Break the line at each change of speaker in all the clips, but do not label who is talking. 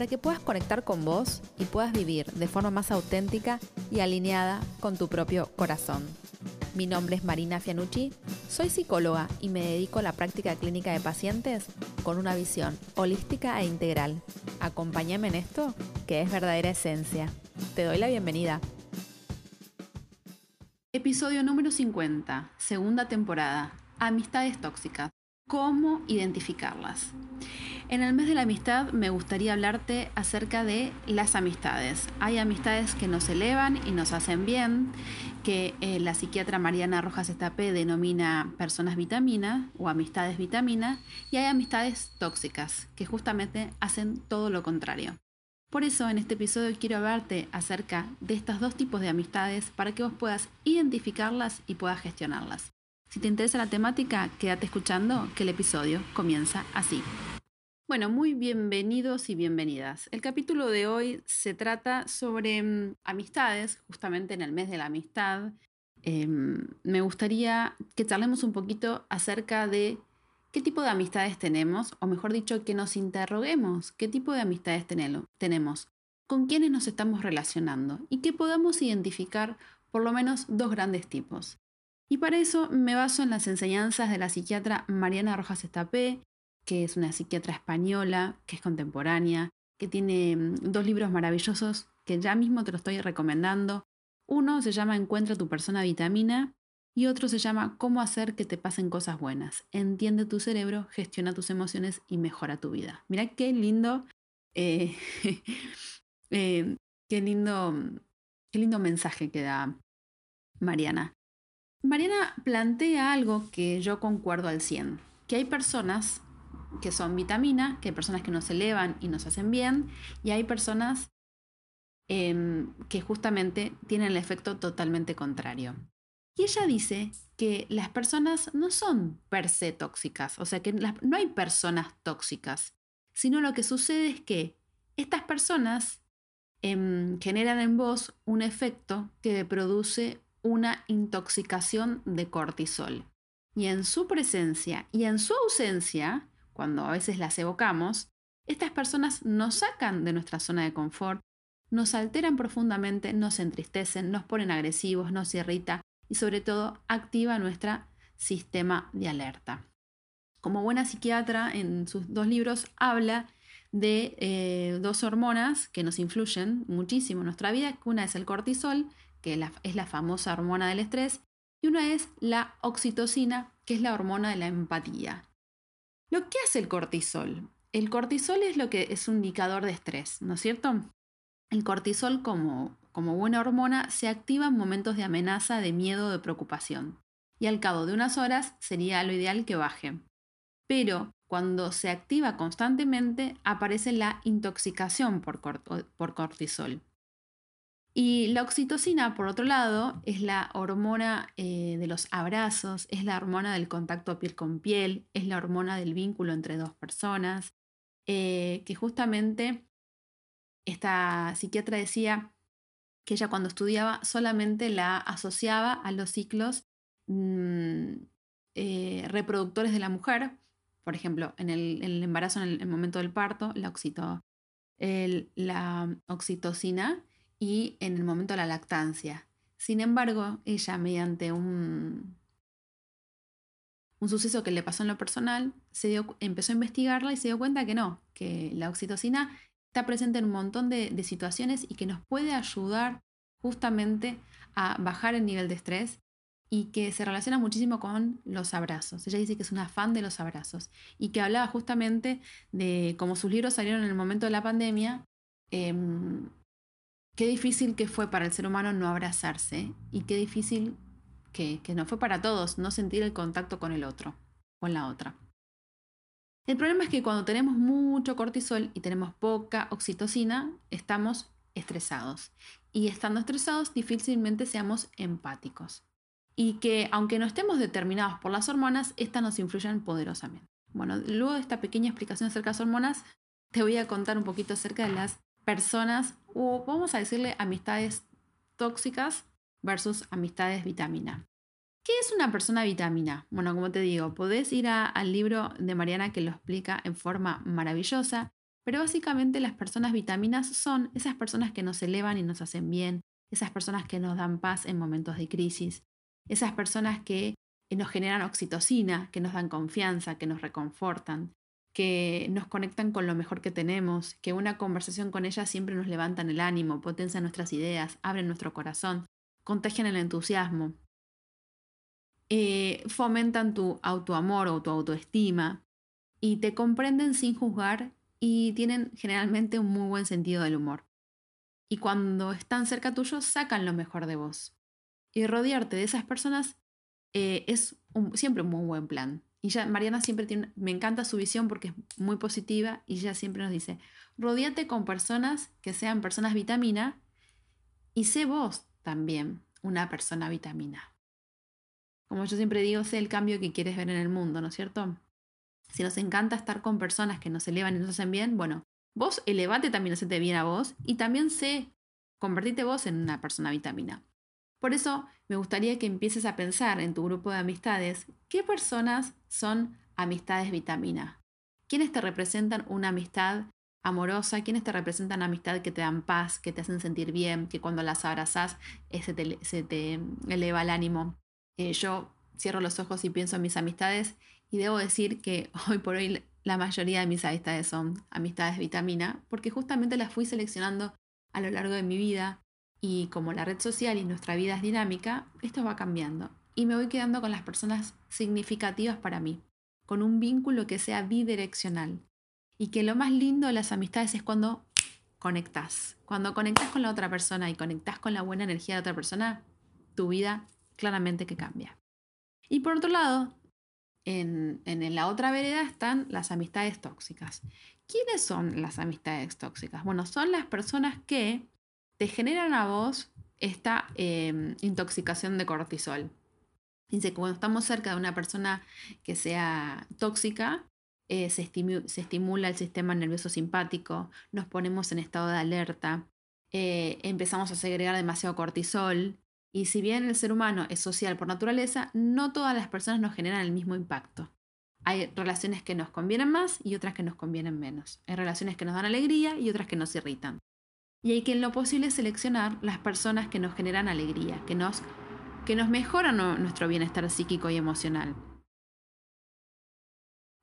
para que puedas conectar con vos y puedas vivir de forma más auténtica y alineada con tu propio corazón. Mi nombre es Marina Fianucci, soy psicóloga y me dedico a la práctica clínica de pacientes con una visión holística e integral. Acompáñame en esto, que es verdadera esencia. Te doy la bienvenida. Episodio número 50, segunda temporada. Amistades tóxicas. ¿Cómo identificarlas? En el mes de la amistad me gustaría hablarte acerca de las amistades. Hay amistades que nos elevan y nos hacen bien, que eh, la psiquiatra Mariana Rojas Estapé denomina personas vitamina o amistades vitamina, y hay amistades tóxicas, que justamente hacen todo lo contrario. Por eso en este episodio quiero hablarte acerca de estos dos tipos de amistades para que vos puedas identificarlas y puedas gestionarlas. Si te interesa la temática, quédate escuchando que el episodio comienza así. Bueno, muy bienvenidos y bienvenidas. El capítulo de hoy se trata sobre mm, amistades, justamente en el mes de la amistad. Em, me gustaría que charlemos un poquito acerca de qué tipo de amistades tenemos, o mejor dicho, que nos interroguemos qué tipo de amistades tenemos, con quiénes nos estamos relacionando y que podamos identificar por lo menos dos grandes tipos. Y para eso me baso en las enseñanzas de la psiquiatra Mariana Rojas Estapé, que es una psiquiatra española, que es contemporánea, que tiene mm, dos libros maravillosos que ya mismo te lo estoy recomendando. Uno se llama Encuentra tu persona vitamina y otro se llama Cómo hacer que te pasen cosas buenas. Entiende tu cerebro, gestiona tus emociones y mejora tu vida. Mira qué lindo, eh, eh, qué lindo, qué lindo mensaje que da Mariana. Mariana plantea algo que yo concuerdo al 100, que hay personas que son vitamina, que hay personas que nos elevan y nos hacen bien, y hay personas em, que justamente tienen el efecto totalmente contrario. Y ella dice que las personas no son per se tóxicas, o sea que no hay personas tóxicas, sino lo que sucede es que estas personas em, generan en vos un efecto que produce una intoxicación de cortisol. Y en su presencia y en su ausencia, cuando a veces las evocamos, estas personas nos sacan de nuestra zona de confort, nos alteran profundamente, nos entristecen, nos ponen agresivos, nos irrita y sobre todo activa nuestro sistema de alerta. Como buena psiquiatra, en sus dos libros habla de eh, dos hormonas que nos influyen muchísimo en nuestra vida. Una es el cortisol, que es la famosa hormona del estrés, y una es la oxitocina, que es la hormona de la empatía. Lo que hace el cortisol. El cortisol es lo que es un indicador de estrés, ¿no es cierto? El cortisol como, como buena hormona se activa en momentos de amenaza, de miedo, de preocupación. Y al cabo de unas horas sería lo ideal que baje. Pero cuando se activa constantemente aparece la intoxicación por, por cortisol. Y la oxitocina, por otro lado, es la hormona eh, de los abrazos, es la hormona del contacto piel con piel, es la hormona del vínculo entre dos personas, eh, que justamente esta psiquiatra decía que ella cuando estudiaba solamente la asociaba a los ciclos mm, eh, reproductores de la mujer, por ejemplo, en el, embarazo, en el, momento del parto, la, la oxitocina y en el momento de la lactancia. Sin embargo, ella, mediante un, un suceso que le pasó en lo personal, se dio, empezó a investigarla y se dio cuenta que no, que la oxitocina está presente en un montón de, situaciones y que nos puede ayudar justamente a bajar el nivel de estrés y que se relaciona muchísimo con los abrazos. Ella dice que es una fan de los abrazos y que hablaba justamente de cómo sus libros salieron en el momento de la pandemia, em, qué difícil que fue para el ser humano no abrazarse y qué difícil que, no fue para todos no sentir el contacto con el otro, con la otra. El problema es que cuando tenemos mucho cortisol y tenemos poca oxitocina, estamos estresados. y estando estresados difícilmente seamos empáticos. Y que aunque no estemos determinados por las hormonas, estas nos influyen poderosamente. Bueno, luego de esta pequeña explicación acerca de las hormonas, te voy a contar un poquito acerca de las personas, o vamos a decirle amistades tóxicas versus amistades vitamina. ¿Qué es una persona vitamina? Bueno, como te digo, podés ir al libro de Mariana que lo explica en forma maravillosa, pero básicamente las personas vitaminas son esas personas que nos elevan y nos hacen bien, esas personas que nos dan paz en momentos de crisis, esas personas que nos generan oxitocina, que nos dan confianza, que nos reconfortan, que nos conectan con lo mejor que tenemos, que una conversación con ellas siempre nos levantan el ánimo, potencian nuestras ideas, abren nuestro corazón, contagian el entusiasmo, eh, fomentan tu autoamor o tu autoestima y te comprenden sin juzgar y tienen generalmente un muy buen sentido del humor. Y cuando están cerca tuyo, sacan lo mejor de vos. Y rodearte de esas personas eh, es siempre un muy buen plan. Y ya Mariana siempre tiene, me encanta su visión porque es muy positiva y ella siempre nos dice, rodeate con personas que sean personas vitamina y sé vos también una persona vitamina. Como yo siempre digo, sé el cambio que quieres ver en el mundo, ¿no es cierto? Si nos encanta estar con personas que nos elevan y nos hacen bien, bueno, vos elevate también, hacete bien a vos y también sé, convertite vos en una persona vitamina. Por eso me gustaría que empieces a pensar en tu grupo de amistades qué personas son amistades vitamina. ¿Quiénes te representan una amistad amorosa? ¿Quiénes te representan amistad que te dan paz, que te hacen sentir bien, que cuando las abrazas eh, se te, se te eleva el ánimo? Eh, yo cierro los ojos y pienso en mis amistades y debo decir que hoy por hoy la mayoría de mis amistades son amistades vitamina, porque justamente las fui seleccionando a lo largo de mi vida y como la red social y nuestra vida es dinámica, esto va cambiando y me voy quedando con las personas significativas para mí, con un vínculo que sea bidireccional y que lo más lindo de las amistades es cuando conectas. Cuando conectas con la otra persona y conectas con la buena energía de otra persona, tu vida claramente que cambia. Y por otro lado, en, la otra vereda están las amistades tóxicas. ¿Quiénes son las amistades tóxicas? Bueno, son las personas que te generan a vos esta em, intoxicación de cortisol. Dice cuando estamos cerca de una persona que sea tóxica, eh, se, estimula el sistema nervioso simpático, nos ponemos en estado de alerta, eh, empezamos a segregar demasiado cortisol, y si bien el ser humano es social por naturaleza, no todas las personas nos generan el mismo impacto. Hay relaciones que nos convienen más y otras que nos convienen menos. Hay relaciones que nos dan alegría y otras que nos irritan. Y hay que en lo posible seleccionar las personas que nos generan alegría, que nos, que nos mejoran nuestro bienestar psíquico y emocional.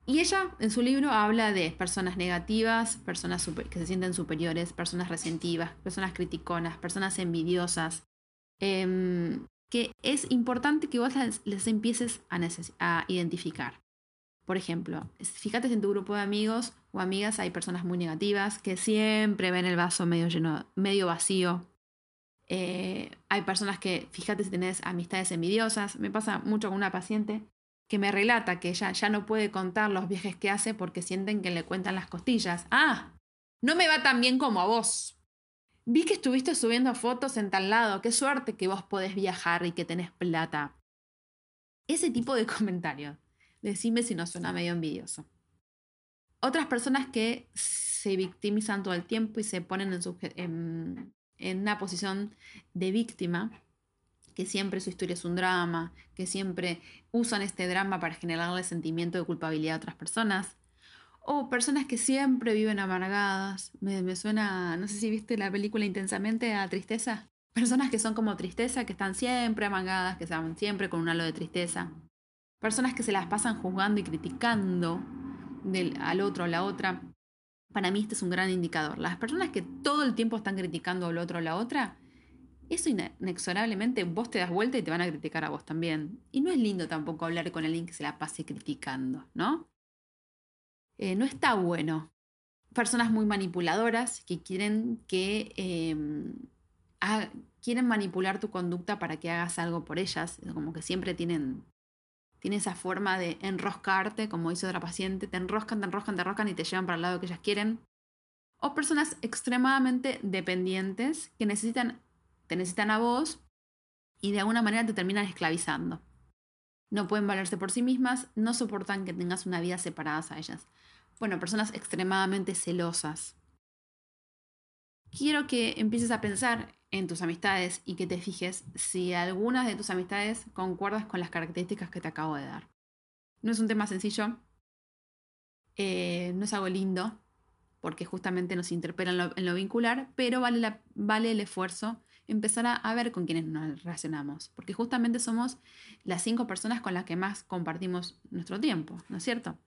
Y ella en su libro habla de personas negativas, personas que se sienten superiores, personas resentivas, personas criticonas, personas envidiosas, Em, que es importante que vos les, empieces a, a, identificar. Por ejemplo, fíjate en tu grupo de amigos o amigas hay personas muy negativas que siempre ven el vaso medio lleno, medio vacío. Eh, hay personas que, fíjate si tenés amistades envidiosas. Me pasa mucho con una paciente que me relata que ella ya no puede contar los viajes que hace porque sienten que le cuentan las costillas. Ah, no me va tan bien como a vos. Vi que estuviste subiendo fotos en tal lado, qué suerte que vos podés viajar y que tenés plata. Ese tipo de comentarios. Decime si no suena medio envidioso. Otras personas que se victimizan todo el tiempo y se ponen en, en una posición de víctima, que siempre su historia es un drama, que siempre usan este drama para generarle sentimiento de culpabilidad a otras personas, o personas que siempre viven amargadas. Me, suena, no sé si viste la película intensamente a tristeza. Personas que son como tristeza, que están siempre amargadas, que están siempre con un halo de tristeza. Personas que se las pasan juzgando y criticando del, al otro o la otra. Para mí este es un gran indicador. Las personas que todo el tiempo están criticando al otro o la otra, eso inexorablemente vos te das vuelta y te van a criticar a vos también. Y no es lindo tampoco hablar con alguien que se la pase criticando, ¿no? Eh, no está bueno. Personas muy manipuladoras que quieren que em, quieren manipular tu conducta para que hagas algo por ellas, como que siempre tienen, tienen esa forma de enroscarte, como dice otra paciente, te enroscan, te enroscan, te enroscan y te llevan para el lado que ellas quieren. O personas extremadamente dependientes que necesitan te necesitan a vos y de alguna manera te terminan esclavizando. No pueden valerse por sí mismas, no soportan que tengas una vida separada a ellas. Bueno, personas extremadamente celosas. Quiero que empieces a pensar en tus amistades y que te fijes si algunas de tus amistades concuerdas con las características que te acabo de dar. No es un tema sencillo, eh, no es algo lindo, porque justamente nos interpela en lo, vincular, pero vale, vale el esfuerzo empezar a, ver con quiénes nos relacionamos, porque justamente somos las cinco personas con las que más compartimos nuestro tiempo, ¿no es cierto?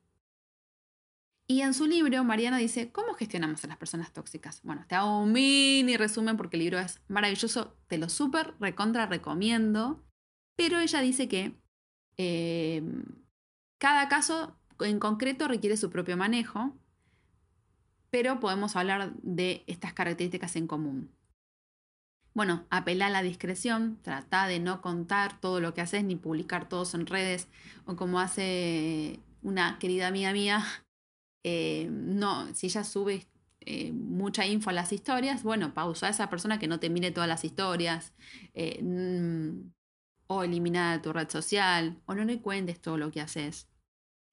Y en su libro, Mariana dice, ¿cómo gestionamos a las personas tóxicas? Bueno, te hago un mini resumen porque el libro es maravilloso, te lo súper recontra recomiendo, pero ella dice que eh, cada caso en concreto requiere su propio manejo, pero podemos hablar de estas características en común. Bueno, apela a la discreción, trata de no contar todo lo que haces ni publicar todos en redes o como hace una querida amiga mía, eh, no, si ella sube eh, mucha info a las historias, bueno, pausa a esa persona que no te mire todas las historias, eh, mm, o elimina de tu red social, o no le cuentes todo lo que haces.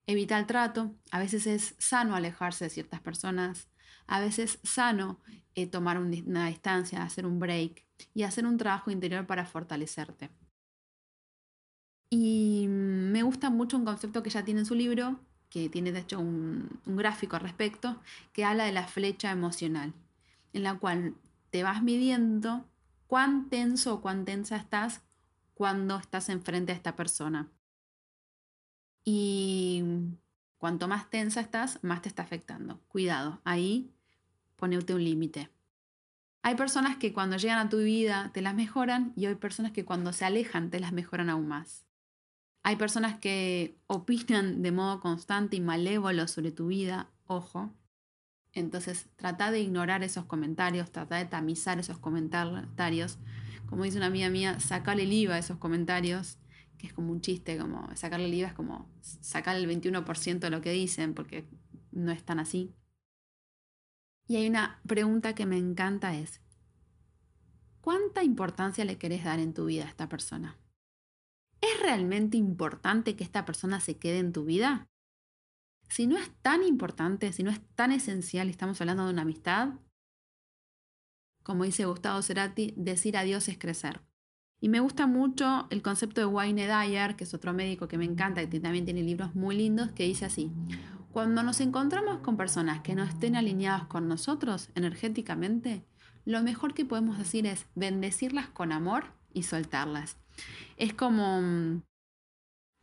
Evita el trato, a veces es sano alejarse de ciertas personas, a veces es sano tomar una distancia, hacer un break y hacer un trabajo interior para fortalecerte. Y me gusta mucho un concepto que ella tiene en su libro, que tiene de hecho un, gráfico al respecto, que habla de la flecha emocional, en la cual te vas midiendo cuán tenso o cuán tensa estás cuando estás enfrente a esta persona. Y cuanto más tensa estás, más te está afectando. Cuidado, ahí ponerte un límite. Hay personas que cuando llegan a tu vida te las mejoran y hay personas que cuando se alejan te las mejoran aún más. Hay personas que opinan de modo constante y malévolo sobre tu vida, ojo. Entonces trata de ignorar esos comentarios, trata de tamizar esos comentarios. Como dice una amiga mía, sacarle el IVA a esos comentarios, que es como un chiste, como sacarle el IVA es como sacar el 21% de lo que dicen, porque no es tan así. Y hay una pregunta que me encanta es, ¿cuánta importancia le querés dar en tu vida a esta persona? ¿Es realmente importante que esta persona se quede en tu vida? Si no es tan importante, si no es tan esencial, estamos hablando de una amistad, como dice Gustavo Cerati, decir adiós es crecer. Y me gusta mucho el concepto de Wayne Dyer, que es otro médico que me encanta, que también tiene libros muy lindos, que dice así, cuando nos encontramos con personas que no estén alineadas con nosotros energéticamente, lo mejor que podemos decir es bendecirlas con amor y soltarlas. Es como, mm,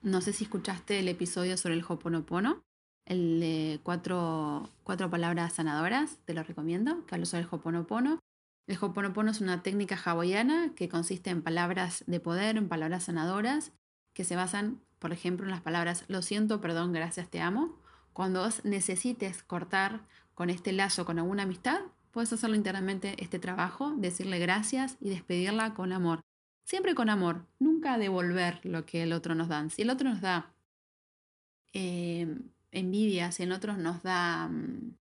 no sé si escuchaste el episodio sobre el Hoponopono, el de cuatro, cuatro palabras sanadoras, te lo recomiendo, que hablo sobre el Hoponopono. El Hoponopono es una técnica hawaiana que consiste en palabras de poder, en palabras sanadoras, que se basan, por ejemplo, en las palabras lo siento, perdón, gracias, te amo, cuando vos necesites cortar con este lazo con alguna amistad, puedes hacerlo internamente este trabajo, decirle gracias y despedirla con amor. Siempre con amor, nunca devolver lo que el otro nos da. Si el otro nos da eh, envidia, si el otro nos da mm,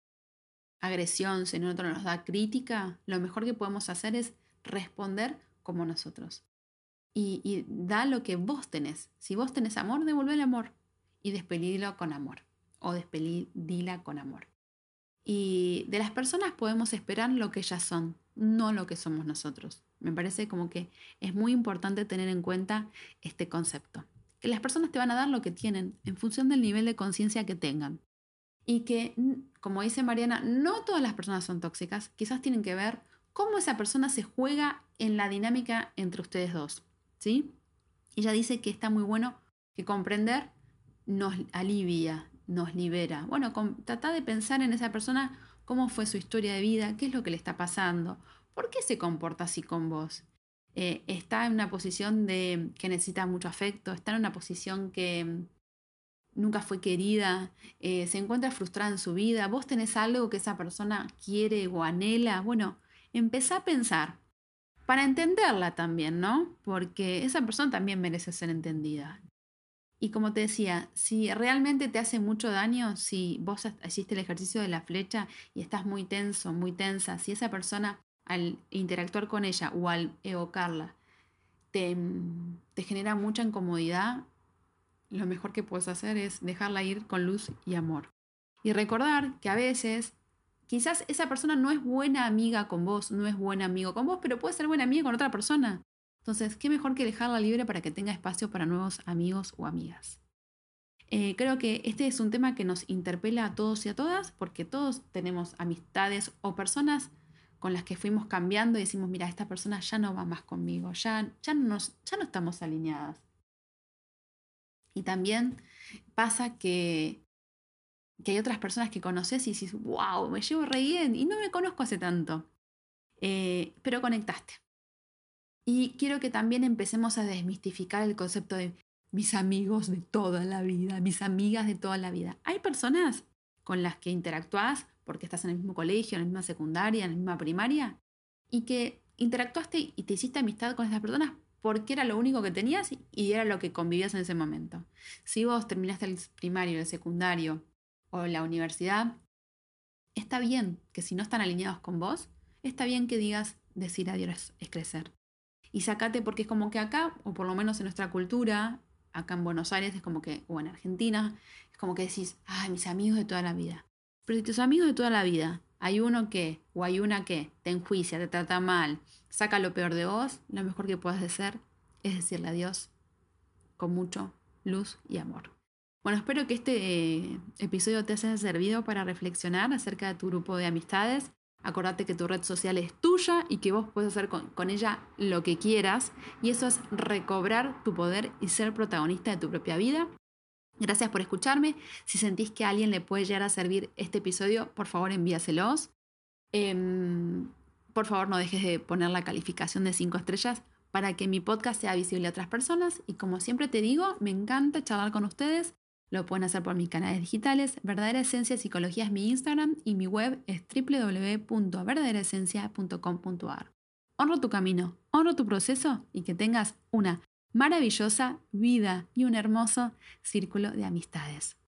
agresión, si el otro nos da crítica, lo mejor que podemos hacer es responder como nosotros. Y, da lo que vos tenés. Si vos tenés amor, devolver el amor y despedirlo con amor o despedila con amor. Y de las personas podemos esperar lo que ellas son, no lo que somos nosotros. Me parece como que es muy importante tener en cuenta este concepto. Que las personas te van a dar lo que tienen en función del nivel de conciencia que tengan. Y que, como dice Mariana, no todas las personas son tóxicas, quizás tienen que ver cómo esa persona se juega en la dinámica entre ustedes dos. ¿sí? Ella dice que está muy bueno que comprender nos alivia, nos libera. Bueno, trata de pensar en esa persona cómo fue su historia de vida, qué es lo que le está pasando, por qué se comporta así con vos. Eh, está en una posición de que necesita mucho afecto, está en una posición que mm, nunca fue querida, eh, se encuentra frustrada en su vida, vos tenés algo que esa persona quiere o anhela. Bueno, empezá a pensar para entenderla también, ¿no? Porque esa persona también merece ser entendida. Y como te decía, si realmente te hace mucho daño, si vos hiciste el ejercicio de la flecha y estás muy tenso, muy tensa, si esa persona al interactuar con ella o al evocarla te, te genera mucha incomodidad, lo mejor que puedes hacer es dejarla ir con luz y amor. Y recordar que a veces quizás esa persona no es buena amiga con vos, no es buen amigo con vos, pero puede ser buena amiga con otra persona. Entonces, ¿qué mejor que dejarla libre para que tenga espacio para nuevos amigos o amigas? Eh, creo que este es un tema que nos interpela a todos y a todas, porque todos tenemos amistades o personas con las que fuimos cambiando y decimos, mira, esta persona ya no va más conmigo, ya, ya, nos, ya no estamos alineadas. Y también pasa que, que hay otras personas que conoces y dices, wow, me llevo re bien y no me conozco hace tanto, eh, pero conectaste. Y quiero que también empecemos a desmistificar el concepto de mis amigos de toda la vida, mis amigas de toda la vida. Hay personas con las que interactúas porque estás en el mismo colegio, en la misma secundaria, en la misma primaria, y que interactuaste y te hiciste amistad con esas personas porque era lo único que tenías y era lo que convivías en ese momento. Si vos terminaste el primario, el secundario o la universidad, está bien que si no están alineados con vos, está bien que digas decir adiós es crecer. Y sacate porque es como que acá, o por lo menos en nuestra cultura, acá en Buenos Aires es como que, o en Argentina, es como que decís, ay, mis amigos de toda la vida. Pero si tus amigos de toda la vida, hay uno que, o hay una que te enjuicia, te trata mal, saca lo peor de vos, lo mejor que puedes hacer es decirle adiós con mucho luz y amor. Bueno, espero que este eh, episodio te haya servido para reflexionar acerca de tu grupo de amistades Acordate que tu red social es tuya y que vos puedes hacer con, ella lo que quieras. Y eso es recobrar tu poder y ser protagonista de tu propia vida. Gracias por escucharme. Si sentís que a alguien le puede llegar a servir este episodio, por favor envíaselos. Em, por favor no dejes de poner la calificación de 5 estrellas para que mi podcast sea visible a otras personas. Y como siempre te digo, me encanta charlar con ustedes. Lo pueden hacer por mis canales digitales. Verdadera Esencia Psicología es mi Instagram y mi web es www.verdaderaesencia.com.ar. Honro tu camino, honro tu proceso y que tengas una maravillosa vida y un hermoso círculo de amistades.